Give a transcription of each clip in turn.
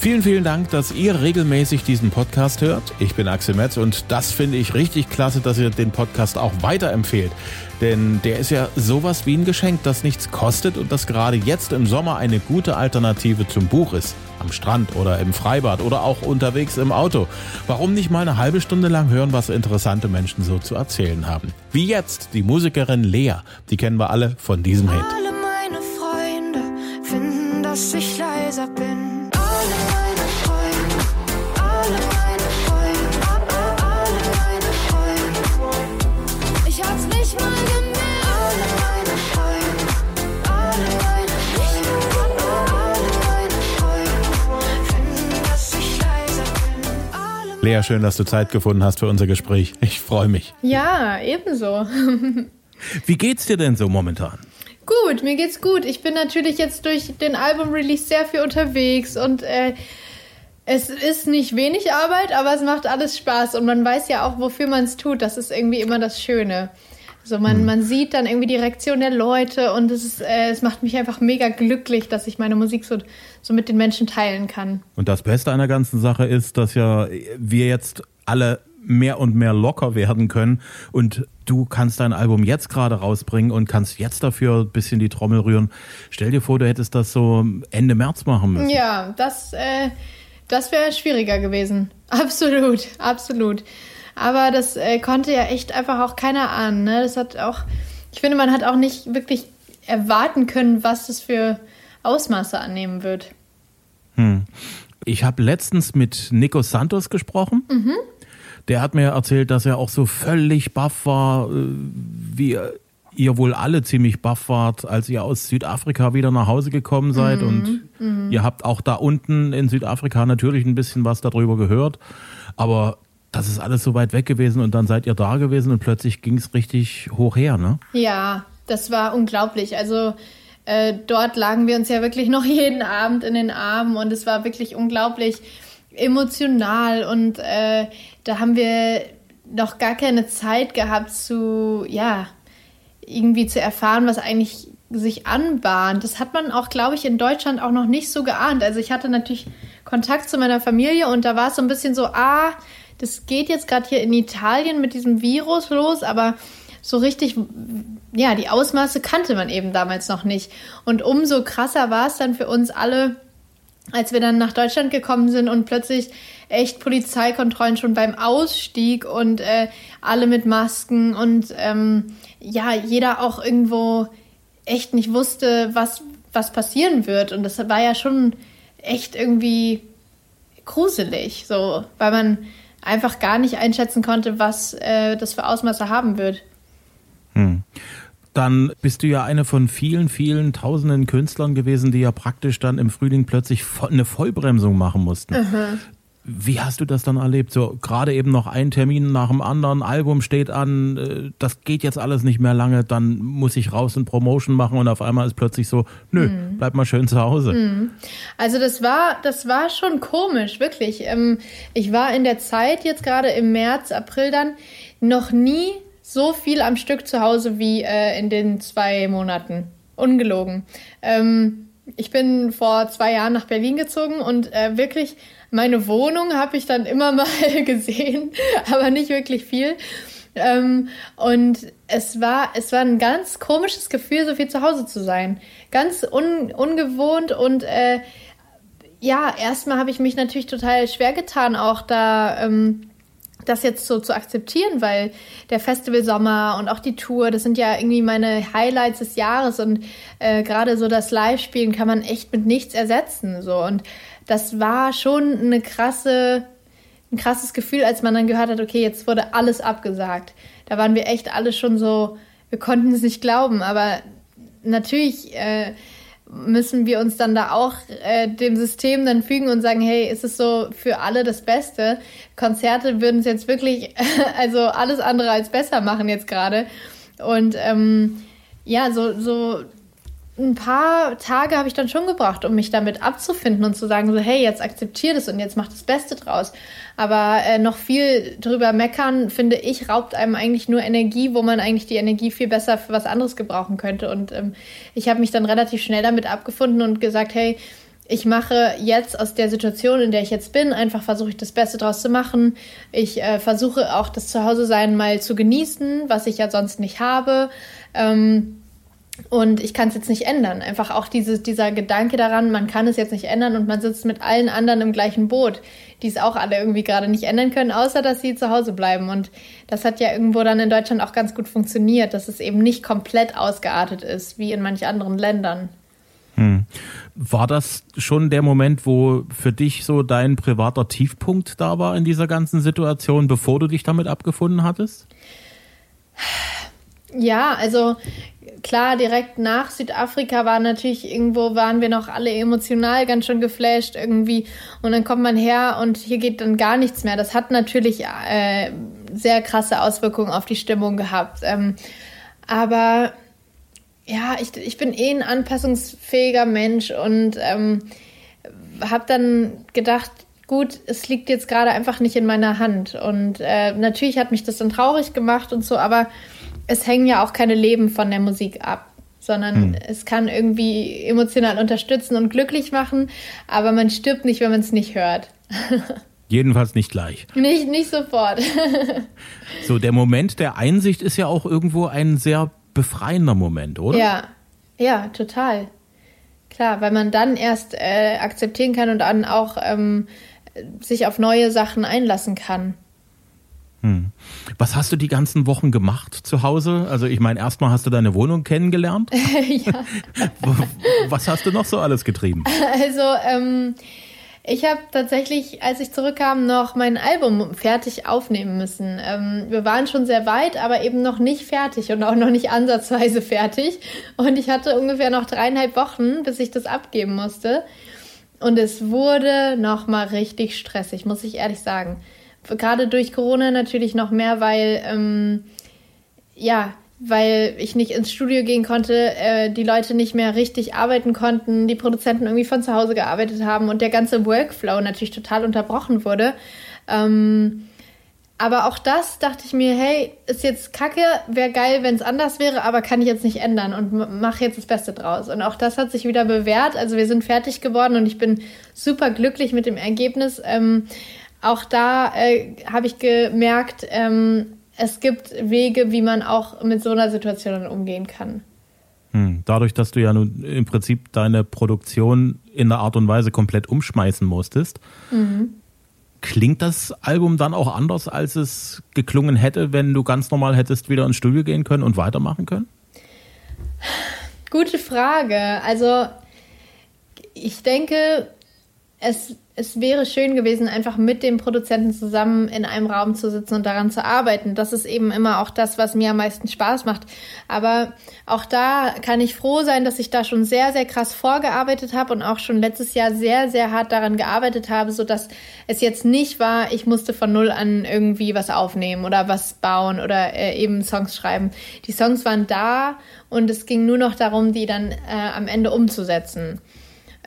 Vielen, vielen Dank, dass ihr regelmäßig diesen Podcast hört. Ich bin Axel Metz und das finde ich richtig klasse, dass ihr den Podcast auch weiterempfehlt. Denn der ist ja sowas wie ein Geschenk, das nichts kostet und das gerade jetzt im Sommer eine gute Alternative zum Buch ist. Am Strand oder im Freibad oder auch unterwegs im Auto. Warum nicht mal eine halbe Stunde lang hören, was interessante Menschen so zu erzählen haben? Wie jetzt die Musikerin Lea. Die kennen wir alle von diesem Hit. Alle meine Freunde finden, dass ich leiser bin. Lea, schön, dass du Zeit gefunden hast für unser Gespräch. Ich freue mich. Ja, ebenso. Wie geht's dir denn so momentan? Gut, mir geht's gut. Ich bin natürlich jetzt durch den Album-Release sehr viel unterwegs und äh, es ist nicht wenig Arbeit, aber es macht alles Spaß und man weiß ja auch, wofür man es tut. Das ist irgendwie immer das Schöne. So man, hm. man sieht dann irgendwie die Reaktion der Leute und es, ist, äh, es macht mich einfach mega glücklich, dass ich meine Musik so, so mit den Menschen teilen kann. Und das Beste an der ganzen Sache ist, dass ja wir jetzt alle mehr und mehr locker werden können und du kannst dein Album jetzt gerade rausbringen und kannst jetzt dafür ein bisschen die Trommel rühren. Stell dir vor, du hättest das so Ende März machen müssen. Ja, das, äh, das wäre schwieriger gewesen. Absolut, absolut. Aber das äh, konnte ja echt einfach auch keiner ahnen. Ne? Das hat auch, ich finde, man hat auch nicht wirklich erwarten können, was das für Ausmaße annehmen wird. Hm. Ich habe letztens mit Nico Santos gesprochen. Mhm. Der hat mir erzählt, dass er auch so völlig baff war, äh, wie ihr wohl alle ziemlich baff wart, als ihr aus Südafrika wieder nach Hause gekommen seid. Mhm. Und mhm. ihr habt auch da unten in Südafrika natürlich ein bisschen was darüber gehört. Aber das ist alles so weit weg gewesen und dann seid ihr da gewesen und plötzlich ging es richtig hoch her, ne? Ja, das war unglaublich. Also äh, dort lagen wir uns ja wirklich noch jeden Abend in den Armen und es war wirklich unglaublich emotional und äh, da haben wir noch gar keine Zeit gehabt zu, ja, irgendwie zu erfahren, was eigentlich sich anbahnt. Das hat man auch, glaube ich, in Deutschland auch noch nicht so geahnt. Also ich hatte natürlich Kontakt zu meiner Familie und da war es so ein bisschen so, ah, das geht jetzt gerade hier in Italien mit diesem Virus los, aber so richtig, ja, die Ausmaße kannte man eben damals noch nicht. Und umso krasser war es dann für uns alle, als wir dann nach Deutschland gekommen sind und plötzlich echt Polizeikontrollen schon beim Ausstieg und äh, alle mit Masken und ähm, ja, jeder auch irgendwo echt nicht wusste, was, was passieren wird. Und das war ja schon echt irgendwie gruselig, so, weil man einfach gar nicht einschätzen konnte, was äh, das für Ausmaße haben wird. Hm. Dann bist du ja eine von vielen, vielen tausenden Künstlern gewesen, die ja praktisch dann im Frühling plötzlich eine Vollbremsung machen mussten. Mhm. Wie hast du das dann erlebt? So gerade eben noch ein Termin nach dem anderen, Album steht an, äh, das geht jetzt alles nicht mehr lange, dann muss ich raus und Promotion machen und auf einmal ist plötzlich so, nö, mhm. bleib mal schön zu Hause. Mhm. Also das war, das war schon komisch, wirklich. Ähm, ich war in der Zeit jetzt gerade im März, April dann noch nie so viel am Stück zu Hause wie äh, in den zwei Monaten. Ungelogen. Ähm, ich bin vor zwei Jahren nach Berlin gezogen und äh, wirklich meine Wohnung habe ich dann immer mal gesehen, aber nicht wirklich viel. Ähm, und es war, es war ein ganz komisches Gefühl, so viel zu Hause zu sein. Ganz un, ungewohnt und äh, ja, erstmal habe ich mich natürlich total schwer getan, auch da ähm, das jetzt so zu akzeptieren, weil der Festivalsommer und auch die Tour, das sind ja irgendwie meine Highlights des Jahres und äh, gerade so das Live-Spielen kann man echt mit nichts ersetzen. So und das war schon eine krasse, ein krasses Gefühl, als man dann gehört hat, okay, jetzt wurde alles abgesagt. Da waren wir echt alle schon so, wir konnten es nicht glauben, aber natürlich äh, müssen wir uns dann da auch äh, dem System dann fügen und sagen, hey, ist es so für alle das Beste? Konzerte würden es jetzt wirklich, also alles andere als besser machen jetzt gerade. Und ähm, ja, so, so ein paar Tage habe ich dann schon gebraucht, um mich damit abzufinden und zu sagen, so, hey, jetzt akzeptier das und jetzt mach das Beste draus. Aber äh, noch viel drüber meckern, finde ich, raubt einem eigentlich nur Energie, wo man eigentlich die Energie viel besser für was anderes gebrauchen könnte. Und ähm, ich habe mich dann relativ schnell damit abgefunden und gesagt, hey, ich mache jetzt aus der Situation, in der ich jetzt bin, einfach versuche ich das Beste draus zu machen. Ich äh, versuche auch das Zuhause-Sein mal zu genießen, was ich ja sonst nicht habe. Ähm, und ich kann es jetzt nicht ändern. Einfach auch diese, dieser Gedanke daran, man kann es jetzt nicht ändern und man sitzt mit allen anderen im gleichen Boot, die es auch alle irgendwie gerade nicht ändern können, außer dass sie zu Hause bleiben. Und das hat ja irgendwo dann in Deutschland auch ganz gut funktioniert, dass es eben nicht komplett ausgeartet ist, wie in manch anderen Ländern. Hm. War das schon der Moment, wo für dich so dein privater Tiefpunkt da war in dieser ganzen Situation, bevor du dich damit abgefunden hattest? Ja, also klar, direkt nach Südafrika war natürlich irgendwo, waren wir noch alle emotional ganz schön geflasht irgendwie. Und dann kommt man her und hier geht dann gar nichts mehr. Das hat natürlich äh, sehr krasse Auswirkungen auf die Stimmung gehabt. Ähm, aber ja, ich, ich bin eh ein anpassungsfähiger Mensch und ähm, habe dann gedacht, gut, es liegt jetzt gerade einfach nicht in meiner Hand. Und äh, natürlich hat mich das dann traurig gemacht und so, aber es hängen ja auch keine Leben von der Musik ab, sondern hm. es kann irgendwie emotional unterstützen und glücklich machen, aber man stirbt nicht, wenn man es nicht hört. Jedenfalls nicht gleich. Nicht, nicht sofort. so, der Moment der Einsicht ist ja auch irgendwo ein sehr befreiender Moment, oder? Ja, ja, total. Klar, weil man dann erst äh, akzeptieren kann und dann auch ähm, sich auf neue Sachen einlassen kann. Hm. Was hast du die ganzen Wochen gemacht zu Hause? Also ich meine, erstmal hast du deine Wohnung kennengelernt. ja. Was hast du noch so alles getrieben? Also ähm, ich habe tatsächlich, als ich zurückkam, noch mein Album fertig aufnehmen müssen. Ähm, wir waren schon sehr weit, aber eben noch nicht fertig und auch noch nicht ansatzweise fertig. Und ich hatte ungefähr noch dreieinhalb Wochen, bis ich das abgeben musste. Und es wurde noch mal richtig stressig, muss ich ehrlich sagen gerade durch Corona natürlich noch mehr, weil ähm, ja, weil ich nicht ins Studio gehen konnte, äh, die Leute nicht mehr richtig arbeiten konnten, die Produzenten irgendwie von zu Hause gearbeitet haben und der ganze Workflow natürlich total unterbrochen wurde. Ähm, aber auch das dachte ich mir, hey, ist jetzt kacke, wäre geil, wenn es anders wäre, aber kann ich jetzt nicht ändern und mache jetzt das Beste draus. Und auch das hat sich wieder bewährt. Also wir sind fertig geworden und ich bin super glücklich mit dem Ergebnis. Ähm, auch da äh, habe ich gemerkt, ähm, es gibt Wege, wie man auch mit so einer Situation umgehen kann. Hm. Dadurch, dass du ja nun im Prinzip deine Produktion in der Art und Weise komplett umschmeißen musstest, mhm. klingt das Album dann auch anders, als es geklungen hätte, wenn du ganz normal hättest wieder ins Studio gehen können und weitermachen können? Gute Frage. Also ich denke, es es wäre schön gewesen, einfach mit dem Produzenten zusammen in einem Raum zu sitzen und daran zu arbeiten. Das ist eben immer auch das, was mir am meisten Spaß macht. Aber auch da kann ich froh sein, dass ich da schon sehr, sehr krass vorgearbeitet habe und auch schon letztes Jahr sehr, sehr hart daran gearbeitet habe, so dass es jetzt nicht war, ich musste von null an irgendwie was aufnehmen oder was bauen oder äh, eben Songs schreiben. Die Songs waren da und es ging nur noch darum, die dann äh, am Ende umzusetzen.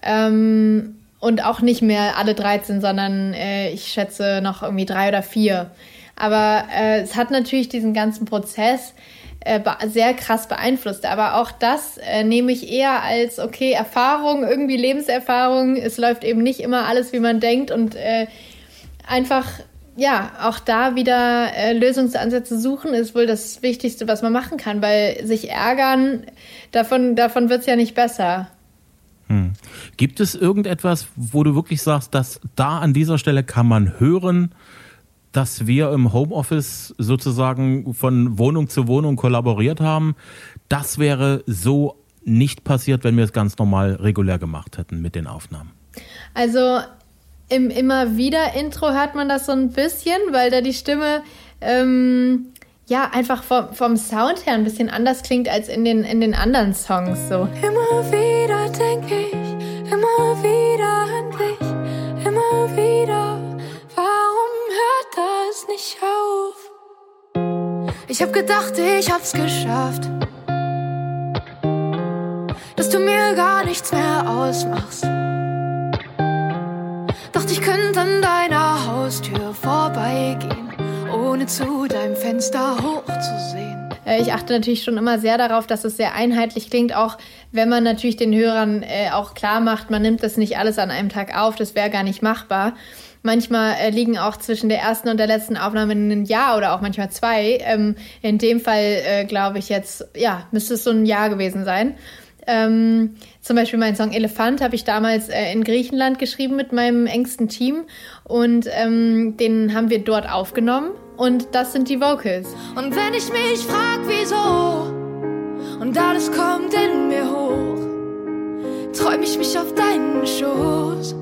Ähm, und auch nicht mehr alle 13, sondern äh, ich schätze noch irgendwie drei oder vier. Aber äh, es hat natürlich diesen ganzen Prozess äh, sehr krass beeinflusst. Aber auch das äh, nehme ich eher als, okay, Erfahrung, irgendwie Lebenserfahrung. Es läuft eben nicht immer alles, wie man denkt. Und äh, einfach, ja, auch da wieder äh, Lösungsansätze suchen, ist wohl das Wichtigste, was man machen kann. Weil sich ärgern, davon, davon wird es ja nicht besser. Hm. Gibt es irgendetwas, wo du wirklich sagst, dass da an dieser Stelle kann man hören, dass wir im Homeoffice sozusagen von Wohnung zu Wohnung kollaboriert haben? Das wäre so nicht passiert, wenn wir es ganz normal regulär gemacht hätten mit den Aufnahmen. Also im immer wieder Intro hört man das so ein bisschen, weil da die Stimme ähm, ja einfach vom, vom Sound her ein bisschen anders klingt als in den, in den anderen Songs. So. Immer wieder denke ich, immer wieder an dich, immer wieder. Warum hört das nicht auf? Ich hab gedacht, ich hab's geschafft. Dass du mir gar nichts mehr ausmachst. Dachte, ich könnte an deiner Haustür vorbeigehen, ohne zu deinem Fenster hochzusehen. Äh, ich achte natürlich schon immer sehr darauf, dass es sehr einheitlich klingt, auch wenn man natürlich den Hörern äh, auch klar macht, man nimmt das nicht alles an einem Tag auf, das wäre gar nicht machbar. Manchmal äh, liegen auch zwischen der ersten und der letzten Aufnahme ein Jahr oder auch manchmal zwei. Ähm, in dem Fall äh, glaube ich jetzt, ja, müsste es so ein Jahr gewesen sein. Ähm, zum Beispiel mein Song Elefant habe ich damals äh, in Griechenland geschrieben mit meinem engsten Team und ähm, den haben wir dort aufgenommen und das sind die Vocals. Und wenn ich mich frag, wieso und alles kommt in mir hoch, träum ich mich auf deinen Schoß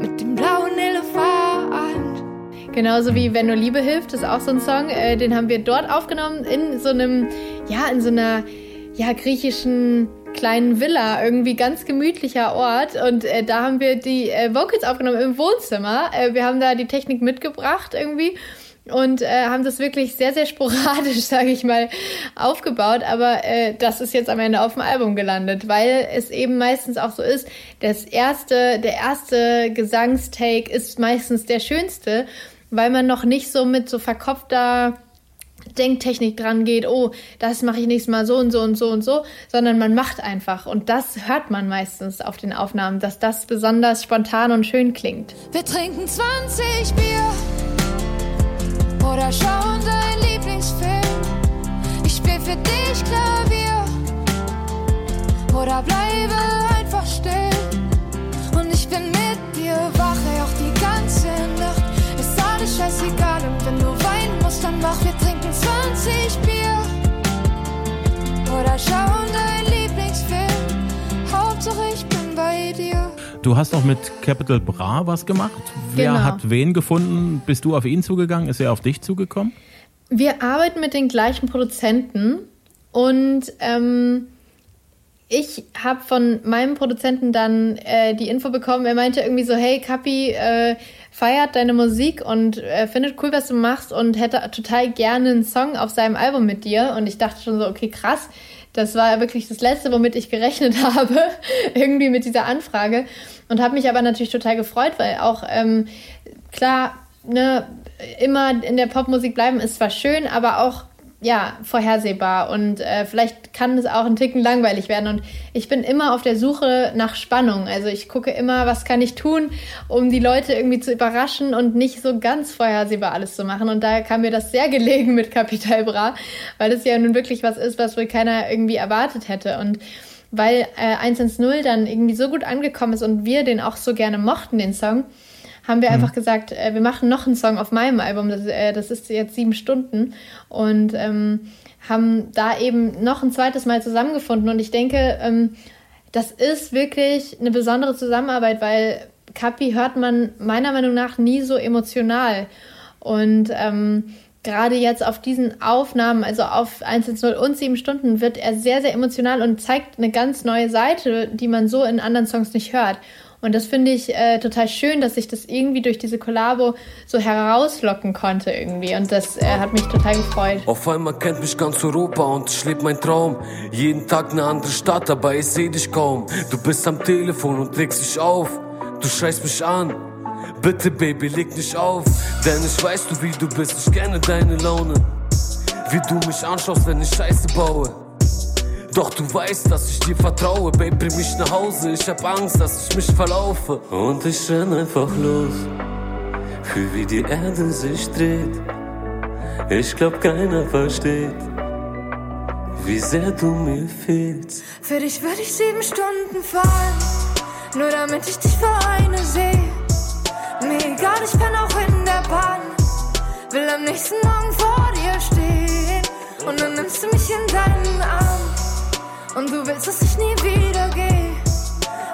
mit dem blauen Elefant. Genauso wie Wenn nur Liebe hilft, ist auch so ein Song, äh, den haben wir dort aufgenommen in so einem, ja, in so einer, ja, griechischen kleinen Villa, irgendwie ganz gemütlicher Ort. Und äh, da haben wir die äh, Vocals aufgenommen im Wohnzimmer. Äh, wir haben da die Technik mitgebracht irgendwie und äh, haben das wirklich sehr, sehr sporadisch, sage ich mal, aufgebaut. Aber äh, das ist jetzt am Ende auf dem Album gelandet, weil es eben meistens auch so ist, das erste, der erste Gesangstake ist meistens der schönste, weil man noch nicht so mit so verkopfter Denktechnik dran geht, oh, das mache ich nächstes Mal so und so und so und so, sondern man macht einfach. Und das hört man meistens auf den Aufnahmen, dass das besonders spontan und schön klingt. Wir trinken 20 Bier oder schauen dein Lieblingsfilm. Ich spiel für dich Klavier oder bleibe einfach Du hast auch mit Capital Bra was gemacht. Wer Genau. hat wen gefunden? Bist du auf ihn zugegangen? Ist er auf dich zugekommen? Wir arbeiten mit den gleichen Produzenten und ähm, ich habe von meinem Produzenten dann äh, die Info bekommen. Er meinte irgendwie so, hey Kapi, äh, feiert deine Musik und äh, findet cool, was du machst und hätte total gerne einen Song auf seinem Album mit dir. Und ich dachte schon so, okay, krass. Das war wirklich das Letzte, womit ich gerechnet habe, irgendwie mit dieser Anfrage. Und habe mich aber natürlich total gefreut, weil auch ähm, klar, ne, immer in der Popmusik bleiben ist zwar schön, aber auch ja, vorhersehbar. Und äh, vielleicht kann es auch ein Ticken langweilig werden. Und ich bin immer auf der Suche nach Spannung. Also ich gucke immer, was kann ich tun, um die Leute irgendwie zu überraschen und nicht so ganz vorhersehbar alles zu machen. Und da kam mir das sehr gelegen mit Capital Bra, weil es ja nun wirklich was ist, was wohl keiner irgendwie erwartet hätte. Und weil äh, 110 dann irgendwie so gut angekommen ist und wir den auch so gerne mochten, den Song, haben wir einfach gesagt, äh, wir machen noch einen Song auf meinem Album, das, äh, das ist jetzt sieben Stunden. Und ähm, haben da eben noch ein zweites Mal zusammengefunden. Und ich denke, ähm, das ist wirklich eine besondere Zusammenarbeit, weil Kapi hört man meiner Meinung nach nie so emotional. Und ähm, gerade jetzt auf diesen Aufnahmen, also auf 110 und 7 Stunden, wird er sehr, sehr emotional und zeigt eine ganz neue Seite, die man so in anderen Songs nicht hört. Und das finde ich äh, total schön, dass ich das irgendwie durch diese Kollabo so herauslocken konnte irgendwie. Und das äh, hat mich total gefreut. Auf einmal kennt mich ganz Europa und ich lebe mein Traum. Jeden Tag eine andere Stadt, aber ich seh dich kaum. Du bist am Telefon und legst dich auf. Du schreist mich an. Bitte, Baby, leg nicht auf. Denn ich weiß du, wie du bist. Ich kenne deine Laune. Wie du mich anschaust, wenn ich Scheiße baue. Doch du weißt, dass ich dir vertraue. Baby, bring mich nach Hause. Ich hab Angst, dass ich mich verlaufe. Und ich renn einfach los. Fühl, wie die Erde sich dreht. Ich glaub, keiner versteht, wie sehr du mir fehlst. Für dich würde ich sieben Stunden fahren, nur damit ich dich für eine sehe. Mir egal, ich kann auch in der Bahn, will am nächsten Morgen vor dir stehen. Und dann nimmst du mich in deinen Arm und du willst, dass ich nie wieder gehe.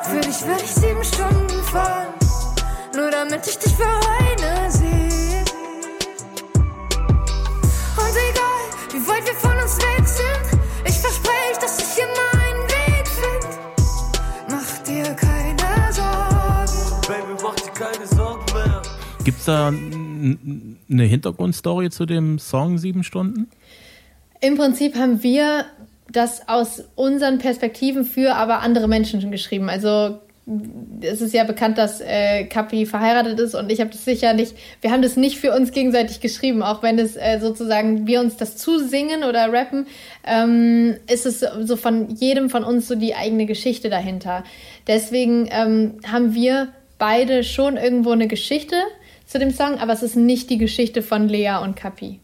Für dich würde ich sieben Stunden fahren, nur damit ich dich für eine sehe. Und egal, wie weit wir von uns weg sind, ich verspreche, dass ich immer einen Weg finde. Mach dir keine Sorgen. Baby, mach dir keine Sorgen mehr. Gibt's da n- eine Hintergrundstory zu dem Song Sieben Stunden? Im Prinzip haben wir das aus unseren Perspektiven für aber andere Menschen geschrieben. Also es ist ja bekannt, dass äh, Kapi verheiratet ist und ich habe das sicher nicht, wir haben das nicht für uns gegenseitig geschrieben, auch wenn es äh, sozusagen wir uns das zusingen oder rappen, ähm, ist es so von jedem von uns so die eigene Geschichte dahinter. Deswegen ähm, haben wir beide schon irgendwo eine Geschichte zu dem Song, aber es ist nicht die Geschichte von Lea und Kapi.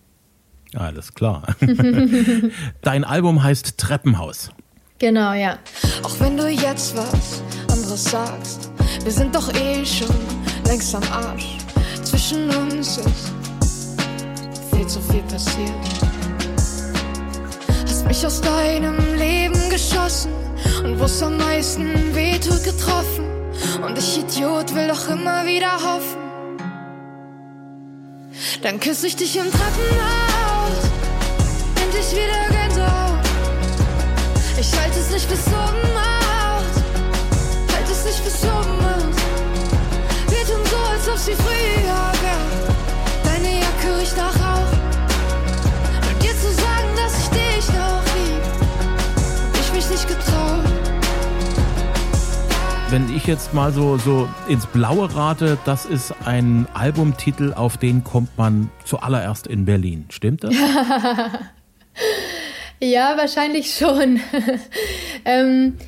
Alles klar. Dein Album heißt Treppenhaus. Genau, ja. Auch wenn du jetzt was anderes sagst, wir sind doch eh schon längst am Arsch. Zwischen uns ist viel zu viel passiert. Hast mich aus deinem Leben geschossen und wo's am meisten wehtut getroffen. Und ich Idiot will doch immer wieder hoffen. Dann küsse ich dich im Treppenhaus, endlich wieder Gänsehaut. Ich halte es nicht bis oben aus, halte es nicht bis oben aus. Wir tun so, als ob sie früher wäre. Deine Jacke riecht nach Rauch. Und dir zu sagen, dass ich dich noch lieb, ich mich nicht getraut. Wenn ich jetzt mal so, so ins Blaue rate, das ist ein Albumtitel, auf den kommt man zuallererst in Berlin. Stimmt das? Ja, wahrscheinlich schon. ähm,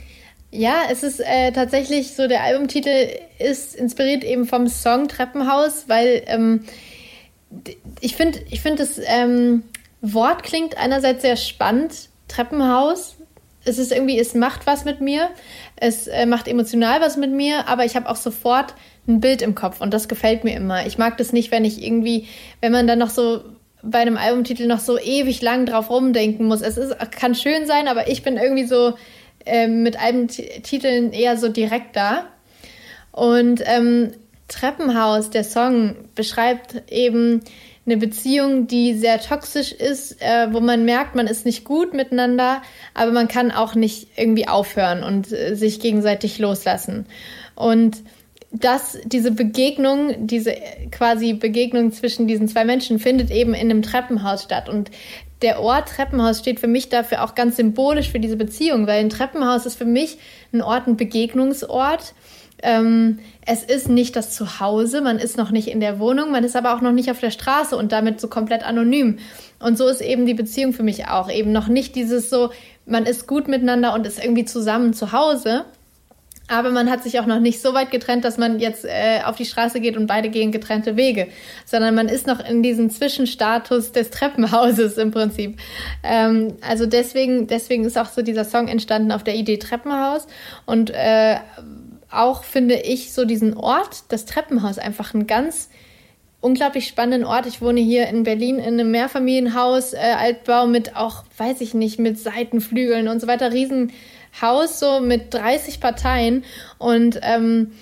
ja, es ist äh, tatsächlich so, der Albumtitel ist inspiriert eben vom Song Treppenhaus, weil ähm, ich finde, ich finde das ähm, Wort klingt einerseits sehr spannend, Treppenhaus. Es ist irgendwie, es macht was mit mir, es äh, macht emotional was mit mir, aber ich habe auch sofort ein Bild im Kopf und das gefällt mir immer. Ich mag das nicht, wenn ich irgendwie, wenn man dann noch so bei einem Albumtitel noch so ewig lang drauf rumdenken muss. Es ist, kann schön sein, aber ich bin irgendwie so äh, mit Albumtiteln eher so direkt da. Und ähm, Treppenhaus, der Song, beschreibt eben eine Beziehung, die sehr toxisch ist, äh, wo man merkt, man ist nicht gut miteinander, aber man kann auch nicht irgendwie aufhören und äh, sich gegenseitig loslassen. Und dass diese Begegnung, diese quasi Begegnung zwischen diesen zwei Menschen findet eben in einem Treppenhaus statt. Und der Ort Treppenhaus steht für mich dafür auch ganz symbolisch für diese Beziehung, weil ein Treppenhaus ist für mich ein Ort, ein Begegnungsort. Ähm, es ist nicht das Zuhause, man ist noch nicht in der Wohnung, man ist aber auch noch nicht auf der Straße und damit so komplett anonym. Und so ist eben die Beziehung für mich auch. Eben noch nicht dieses so, man ist gut miteinander und ist irgendwie zusammen zu Hause, aber man hat sich auch noch nicht so weit getrennt, dass man jetzt äh, auf die Straße geht und beide gehen getrennte Wege, sondern man ist noch in diesem Zwischenstatus des Treppenhauses im Prinzip. Ähm, also deswegen, deswegen ist auch so dieser Song entstanden auf der Idee Treppenhaus und äh, auch finde ich so diesen Ort, das Treppenhaus, einfach ein ganz unglaublich spannenden Ort. Ich wohne hier in Berlin in einem Mehrfamilienhaus, äh, Altbau mit auch, weiß ich nicht, mit Seitenflügeln und so weiter, riesen Haus so mit 30 Parteien und ähm,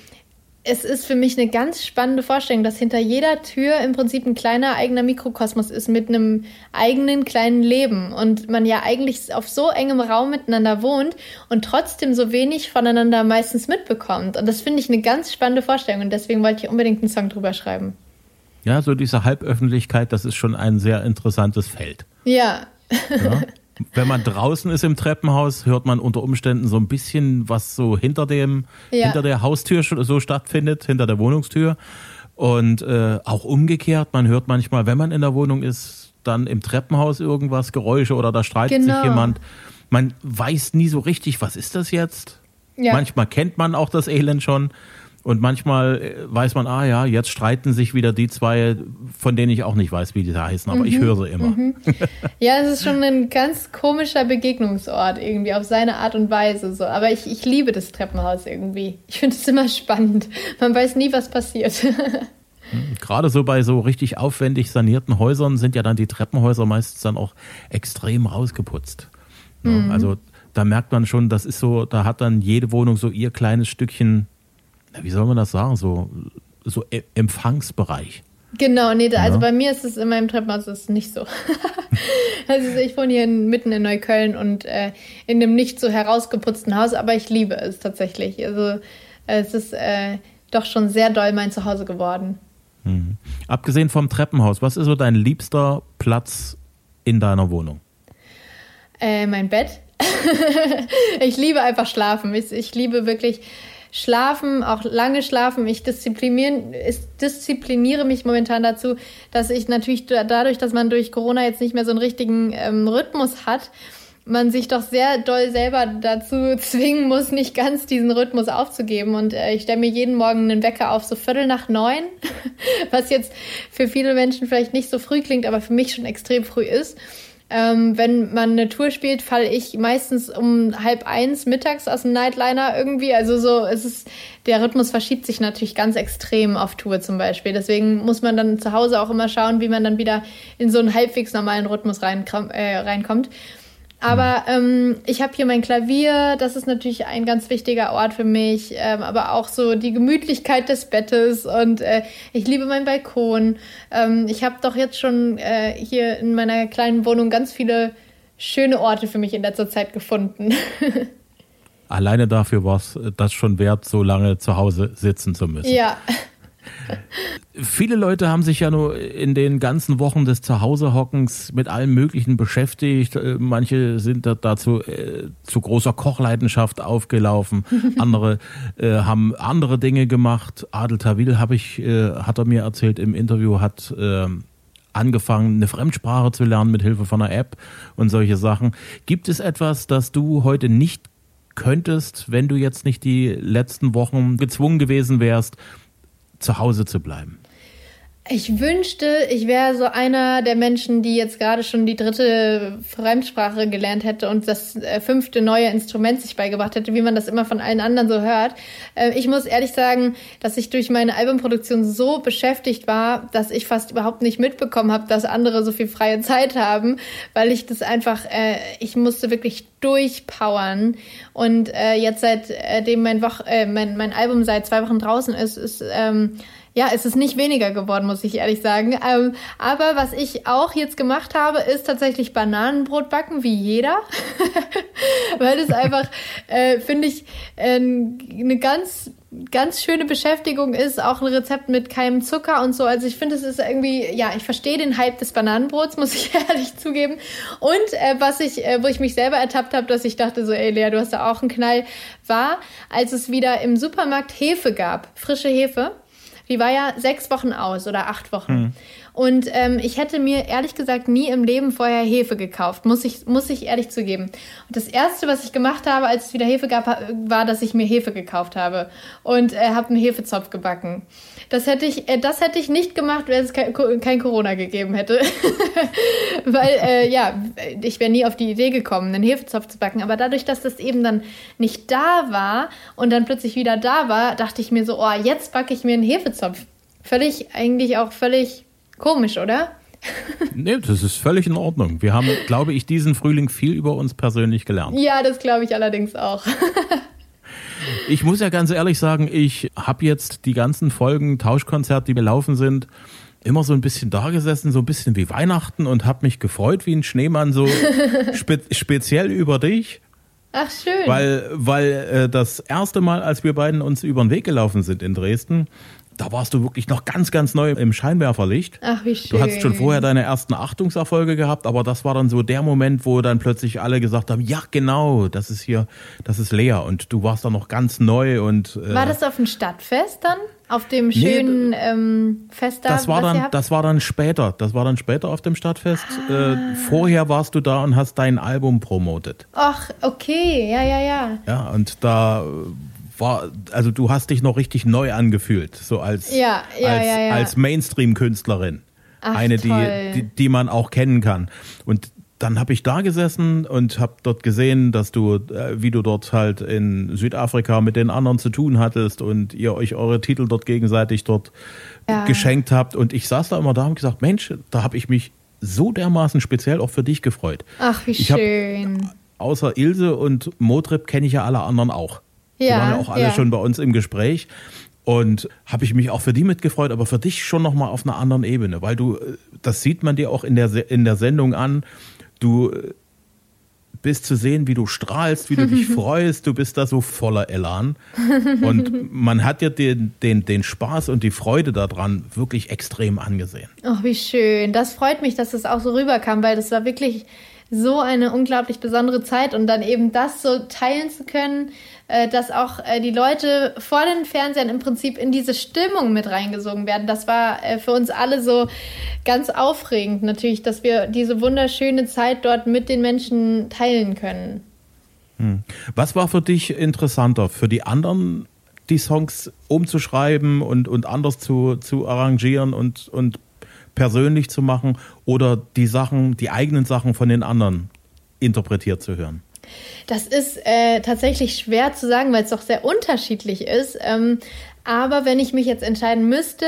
es ist für mich eine ganz spannende Vorstellung, dass hinter jeder Tür im Prinzip ein kleiner eigener Mikrokosmos ist mit einem eigenen kleinen Leben und man ja eigentlich auf so engem Raum miteinander wohnt und trotzdem so wenig voneinander meistens mitbekommt. Und das finde ich eine ganz spannende Vorstellung und deswegen wollte ich unbedingt einen Song drüber schreiben. Ja, so diese Halböffentlichkeit, das ist schon ein sehr interessantes Feld. Ja. ja. Wenn man draußen ist im Treppenhaus, hört man unter Umständen so ein bisschen, was so hinter dem, ja. hinter der Haustür so stattfindet, hinter der Wohnungstür. Und äh, auch umgekehrt, man hört manchmal, wenn man in der Wohnung ist, dann im Treppenhaus irgendwas, Geräusche oder da streitet genau. sich jemand. Man weiß nie so richtig, was ist das jetzt? Ja. Manchmal kennt man auch das Elend schon. Und manchmal äh, weiß man, ah ja, jetzt streiten sich wieder die zwei, von denen ich auch nicht weiß, wie die da heißen, aber mhm, ich höre sie immer. Mhm. Ja, es ist schon ein ganz komischer Begegnungsort irgendwie auf seine Art und Weise so. Aber ich, ich liebe das Treppenhaus irgendwie. Ich finde es immer spannend. Man weiß nie, was passiert. Hm, gerade so bei so richtig aufwendig sanierten Häusern sind ja dann die Treppenhäuser meistens dann auch extrem rausgeputzt. Mhm. Also da merkt man schon, das ist so, da hat dann jede Wohnung so ihr kleines Stückchen wie soll man das sagen, so, so e-, Empfangsbereich. Genau, nee, da, also ja. also bei mir ist es in meinem Treppenhaus ist nicht so. also ich wohne hier mitten in Neukölln und äh, in einem nicht so herausgeputzten Haus, aber ich liebe es tatsächlich. Also es ist äh, doch schon sehr doll mein Zuhause geworden. Mhm. Abgesehen vom Treppenhaus, was ist so dein liebster Platz in deiner Wohnung? Äh, mein Bett. ich liebe einfach schlafen. Ich, ich liebe wirklich Schlafen, auch lange schlafen. Ich disziplinieren, diszipliniere mich momentan dazu, dass ich natürlich dadurch, dass man durch Corona jetzt nicht mehr so einen richtigen ähm, Rhythmus hat, man sich doch sehr doll selber dazu zwingen muss, nicht ganz diesen Rhythmus aufzugeben. Und äh, ich stelle mir jeden Morgen einen Wecker auf, so Viertel nach neun, was jetzt für viele Menschen vielleicht nicht so früh klingt, aber für mich schon extrem früh ist. Ähm, wenn man eine Tour spielt, falle ich meistens um halb eins mittags aus dem Nightliner irgendwie. Also so, es ist, der Rhythmus verschiebt sich natürlich ganz extrem auf Tour zum Beispiel. Deswegen muss man dann zu Hause auch immer schauen, wie man dann wieder in so einen halbwegs normalen Rhythmus rein, äh, reinkommt. Aber ähm, ich habe hier mein Klavier, das ist natürlich ein ganz wichtiger Ort für mich, ähm, aber auch so die Gemütlichkeit des Bettes und äh, ich liebe meinen Balkon. Ähm, ich habe doch jetzt schon äh, hier in meiner kleinen Wohnung ganz viele schöne Orte für mich in letzter Zeit gefunden. Alleine dafür war es das schon wert, so lange zu Hause sitzen zu müssen. Ja. Viele Leute haben sich ja nur in den ganzen Wochen des Zuhausehockens mit allem Möglichen beschäftigt. Äh, manche sind dazu äh, zu großer Kochleidenschaft aufgelaufen. Andere äh, haben andere Dinge gemacht. Adel Tawil habe ich, äh, hat er mir erzählt im Interview, hat äh, angefangen, eine Fremdsprache zu lernen mit Hilfe von einer App und solche Sachen. Gibt es etwas, das du heute nicht könntest, wenn du jetzt nicht die letzten Wochen gezwungen gewesen wärst, zu Hause zu bleiben? Ich wünschte, ich wäre so einer der Menschen, die jetzt gerade schon die dritte Fremdsprache gelernt hätte und das äh, fünfte neue Instrument sich beigebracht hätte, wie man das immer von allen anderen so hört. Äh, ich muss ehrlich sagen, dass ich durch meine Albumproduktion so beschäftigt war, dass ich fast überhaupt nicht mitbekommen habe, dass andere so viel freie Zeit haben, weil ich das einfach, äh, ich musste wirklich durchpowern. Und jetzt seitdem mein, Woch, mein, mein Album seit zwei Wochen draußen ist, ist ähm, ja, es ist nicht weniger geworden, muss ich ehrlich sagen. Ähm, aber was ich auch jetzt gemacht habe, ist tatsächlich Bananenbrot backen, wie jeder. Weil es einfach, äh, finde ich, äh, eine ganz ganz schöne Beschäftigung ist, auch ein Rezept mit keinem Zucker und so. Also ich finde, es ist irgendwie, ja, ich verstehe den Hype des Bananenbrots, muss ich ehrlich zugeben. Und äh, was ich, äh, wo ich mich selber ertappt habe, dass ich dachte so, ey Lea, du hast da auch einen Knall, war, als es wieder im Supermarkt Hefe gab, frische Hefe. Die war ja sechs Wochen aus oder acht Wochen. Mhm. Und ähm, ich hätte mir ehrlich gesagt nie im Leben vorher Hefe gekauft, muss ich, muss ich ehrlich zugeben. Und das Erste, was ich gemacht habe, als es wieder Hefe gab, war, dass ich mir Hefe gekauft habe und äh, habe einen Hefezopf gebacken. Das hätte ich, äh, das hätte ich nicht gemacht, wenn es kein, kein Corona gegeben hätte. Weil, äh, ja, ich wäre nie auf die Idee gekommen, einen Hefezopf zu backen. Aber dadurch, dass das eben dann nicht da war und dann plötzlich wieder da war, dachte ich mir so, oh, jetzt backe ich mir einen Hefezopf. Völlig, eigentlich auch völlig Komisch, oder? nee, das ist völlig in Ordnung. Wir haben, glaube ich, diesen Frühling viel über uns persönlich gelernt. Ja, das glaube ich allerdings auch. ich muss ja ganz ehrlich sagen, ich habe jetzt die ganzen Folgen Tauschkonzert, die gelaufen sind, immer so ein bisschen da gesessen, so ein bisschen wie Weihnachten und habe mich gefreut wie ein Schneemann, so spe speziell über dich. Ach schön. Weil, weil äh, das erste Mal, als wir beiden uns über den Weg gelaufen sind in Dresden, da warst du wirklich noch ganz, ganz neu im Scheinwerferlicht. Ach, wie schön. Du hattest schon vorher deine ersten Achtungserfolge gehabt, aber das war dann so der Moment, wo dann plötzlich alle gesagt haben, ja genau, das ist hier, das ist Lea und du warst da noch ganz neu und äh, War das auf dem Stadtfest dann? Auf dem schönen nee, ähm, Fest da? Das war dann, das war dann später. Das war dann später auf dem Stadtfest. Ah. Äh, vorher warst du da und hast dein Album promotet. Ach, okay, ja, ja, ja. Ja, und da war, also du hast dich noch richtig neu angefühlt, so als, ja, ja, als, ja, als Mainstream-Künstlerin. Eine, die, die, die man auch kennen kann. Und dann habe ich da gesessen und habe dort gesehen, dass du, äh, wie du dort halt in Südafrika mit den anderen zu tun hattest und ihr euch eure Titel dort gegenseitig dort ja. geschenkt habt. Und ich saß da immer da und gesagt, Mensch, da habe ich mich so dermaßen speziell auch für dich gefreut. Ach, wie ich schön. Hab, außer Ilse und Motrip kenne ich ja alle anderen auch. Ja, die waren ja auch alle ja. schon bei uns im Gespräch. Und habe ich mich auch für die mitgefreut, aber für dich schon nochmal auf einer anderen Ebene, weil du, äh, das sieht man dir auch in der, in der Sendung an, du äh, bist zu sehen, wie du strahlst, wie du dich freust, du bist da so voller Elan. Und man hat dir den, den, den Spaß und die Freude daran wirklich extrem angesehen. Ach, wie schön. Das freut mich, dass es das auch so rüberkam, weil das war wirklich so eine unglaublich besondere Zeit und dann eben das so teilen zu können, äh, dass auch äh, die Leute vor den Fernsehern im Prinzip in diese Stimmung mit reingesogen werden. Das war äh, für uns alle so ganz aufregend natürlich, dass wir diese wunderschöne Zeit dort mit den Menschen teilen können. Hm. Was war für dich interessanter? Für die anderen die Songs umzuschreiben und, und anders zu, zu arrangieren und, und persönlich zu machen oder die Sachen, die eigenen Sachen von den anderen interpretiert zu hören? Das ist äh, tatsächlich schwer zu sagen, weil es doch sehr unterschiedlich ist. Ähm, aber wenn ich mich jetzt entscheiden müsste,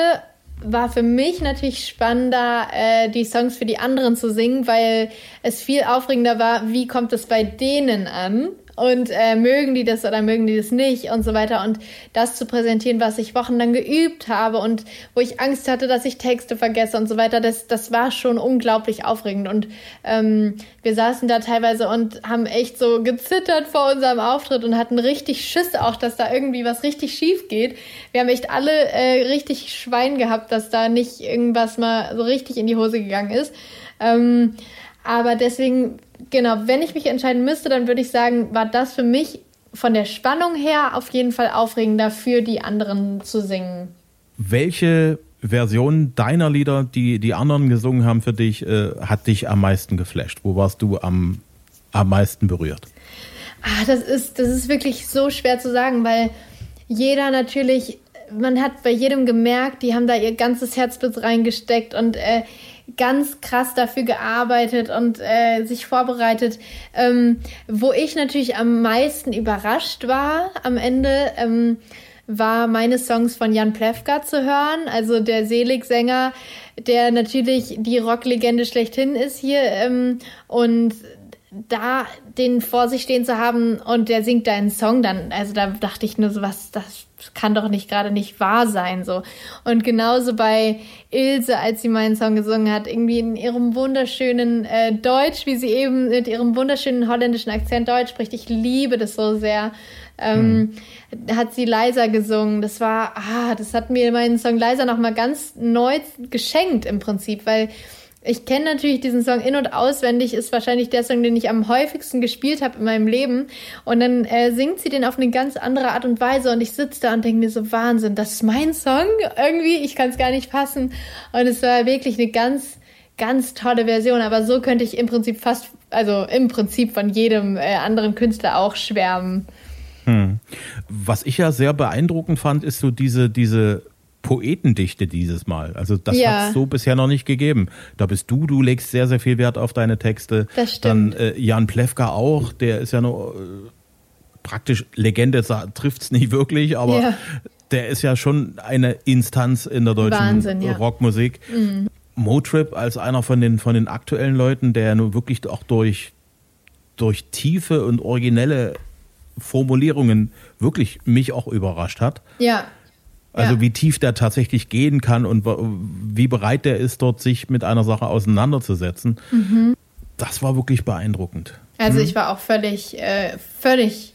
war für mich natürlich spannender, äh, die Songs für die anderen zu singen, weil es viel aufregender war, wie kommt es bei denen an und äh, mögen die das oder mögen die das nicht und so weiter und das zu präsentieren, was ich wochenlang geübt habe und wo ich Angst hatte, dass ich Texte vergesse und so weiter, das, das war schon unglaublich aufregend und ähm, wir saßen da teilweise und haben echt so gezittert vor unserem Auftritt und hatten richtig Schiss auch, dass da irgendwie was richtig schief geht. Wir haben echt alle äh, richtig Schwein gehabt, dass da nicht irgendwas mal so richtig in die Hose gegangen ist. Ähm, aber deswegen genau, wenn ich mich entscheiden müsste, dann würde ich sagen, war das für mich von der Spannung her auf jeden Fall aufregender für die anderen zu singen. Welche Version deiner Lieder, die die anderen gesungen haben für dich, äh, hat dich am meisten geflasht? Wo warst du am, am meisten berührt? Ah, das ist, das ist wirklich so schwer zu sagen, weil jeder natürlich, man hat bei jedem gemerkt, die haben da ihr ganzes Herzblut reingesteckt und äh, ganz krass dafür gearbeitet und äh, sich vorbereitet. Ähm, wo ich natürlich am meisten überrascht war am Ende, ähm, war meine Songs von Jan Plewka zu hören, also der Seligsänger, der natürlich die Rocklegende schlechthin ist hier ähm, und da den vor sich stehen zu haben und der singt da einen Song, dann, also da dachte ich nur so, was, das kann doch nicht gerade nicht wahr sein, so. Und genauso bei Ilse, als sie meinen Song gesungen hat, irgendwie in ihrem wunderschönen äh, Deutsch, wie sie eben mit ihrem wunderschönen holländischen Akzent Deutsch spricht, ich liebe das so sehr. Ähm, hm. hat sie leiser gesungen. Das war, ah, das hat mir meinen Song leiser nochmal ganz neu geschenkt im Prinzip, weil ich kenne natürlich diesen Song in- und auswendig, ist wahrscheinlich der Song, den ich am häufigsten gespielt habe in meinem Leben. Und dann äh, singt sie den auf eine ganz andere Art und Weise und ich sitze da und denke mir so, Wahnsinn, das ist mein Song irgendwie, ich kann es gar nicht fassen. Und es war wirklich eine ganz, ganz tolle Version, aber so könnte ich im Prinzip fast, also im Prinzip von jedem äh, anderen Künstler auch schwärmen. Hm. Was ich ja sehr beeindruckend fand, ist so diese, diese Poetendichte dieses Mal. Also das ja. hat es so bisher noch nicht gegeben. Da bist du, du legst sehr, sehr viel Wert auf deine Texte. Das stimmt. Dann äh, Jan Plewka auch, der ist ja nur äh, praktisch Legende, trifft es nicht wirklich, aber ja. der ist ja schon eine Instanz in der deutschen Wahnsinn, ja. Rockmusik. Mhm. Motrip als einer von den, von den aktuellen Leuten, der nur wirklich auch durch, durch tiefe und originelle Formulierungen wirklich mich auch überrascht hat. Ja. Also ja. wie tief der tatsächlich gehen kann und wie bereit der ist, dort sich mit einer Sache auseinanderzusetzen. Mhm. Das war wirklich beeindruckend. Also mhm. ich war auch völlig, äh, völlig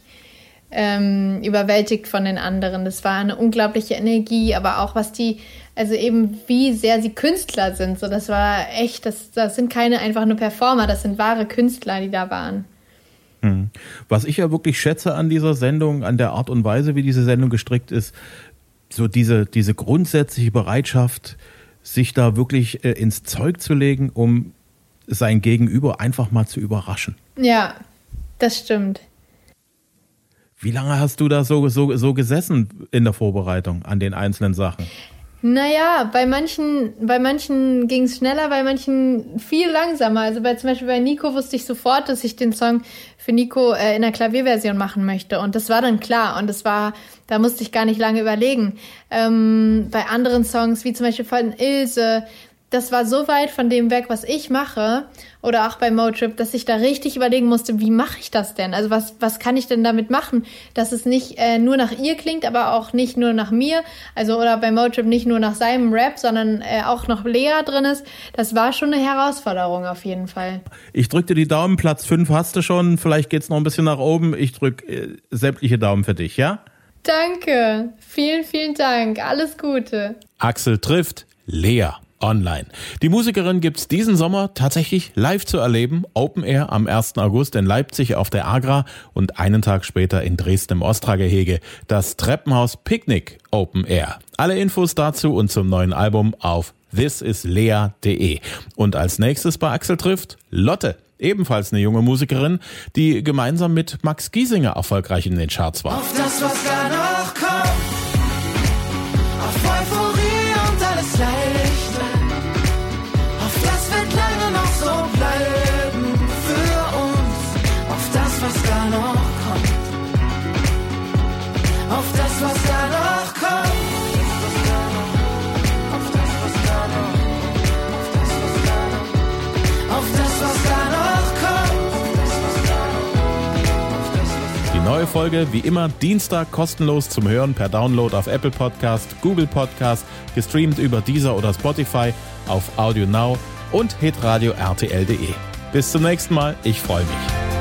ähm, überwältigt von den anderen. Das war eine unglaubliche Energie, aber auch was die, also eben wie sehr sie Künstler sind. So, das war echt, das, das sind keine einfach nur Performer, das sind wahre Künstler, die da waren. Mhm. Was ich ja wirklich schätze an dieser Sendung, an der Art und Weise, wie diese Sendung gestrickt ist, so diese, diese grundsätzliche Bereitschaft, sich da wirklich äh, ins Zeug zu legen, um sein Gegenüber einfach mal zu überraschen. Ja, das stimmt. Wie lange hast du da so, so, so gesessen in der Vorbereitung an den einzelnen Sachen? Naja, bei manchen, bei manchen ging es schneller, bei manchen viel langsamer. Also bei zum Beispiel bei Nico wusste ich sofort, dass ich den Song für Nico äh, in der Klavierversion machen möchte. Und das war dann klar. Und das war, da musste ich gar nicht lange überlegen. Ähm, bei anderen Songs, wie zum Beispiel von Ilse, das war so weit von dem weg, was ich mache, oder auch bei Motrip, dass ich da richtig überlegen musste, wie mache ich das denn? Also was, was kann ich denn damit machen, dass es nicht äh, nur nach ihr klingt, aber auch nicht nur nach mir, also oder bei Motrip nicht nur nach seinem Rap, sondern äh, auch noch Lea drin ist. Das war schon eine Herausforderung auf jeden Fall. Ich drückte die Daumen, Platz 5 hast du schon, vielleicht geht's noch ein bisschen nach oben. Ich drücke äh, sämtliche Daumen für dich, ja? Danke, vielen, vielen Dank, alles Gute. Axel trifft Lea. Online. Die Musikerin gibt's diesen Sommer tatsächlich live zu erleben. Open Air am 1. August in Leipzig auf der Agra und einen Tag später in Dresden im Ostragehege. Das Treppenhaus Picknick Open Air. Alle Infos dazu und zum neuen Album auf thisislea.de. Und als nächstes bei Axel trifft Lotte. Ebenfalls eine junge Musikerin, die gemeinsam mit Max Giesinger erfolgreich in den Charts war. Auf das, was da neue Folge wie immer Dienstag kostenlos zum Hören per Download auf Apple Podcast, Google Podcast, gestreamt über Deezer oder Spotify auf Audio Now und hitradio RTL.de. Bis zum nächsten Mal, ich freue mich.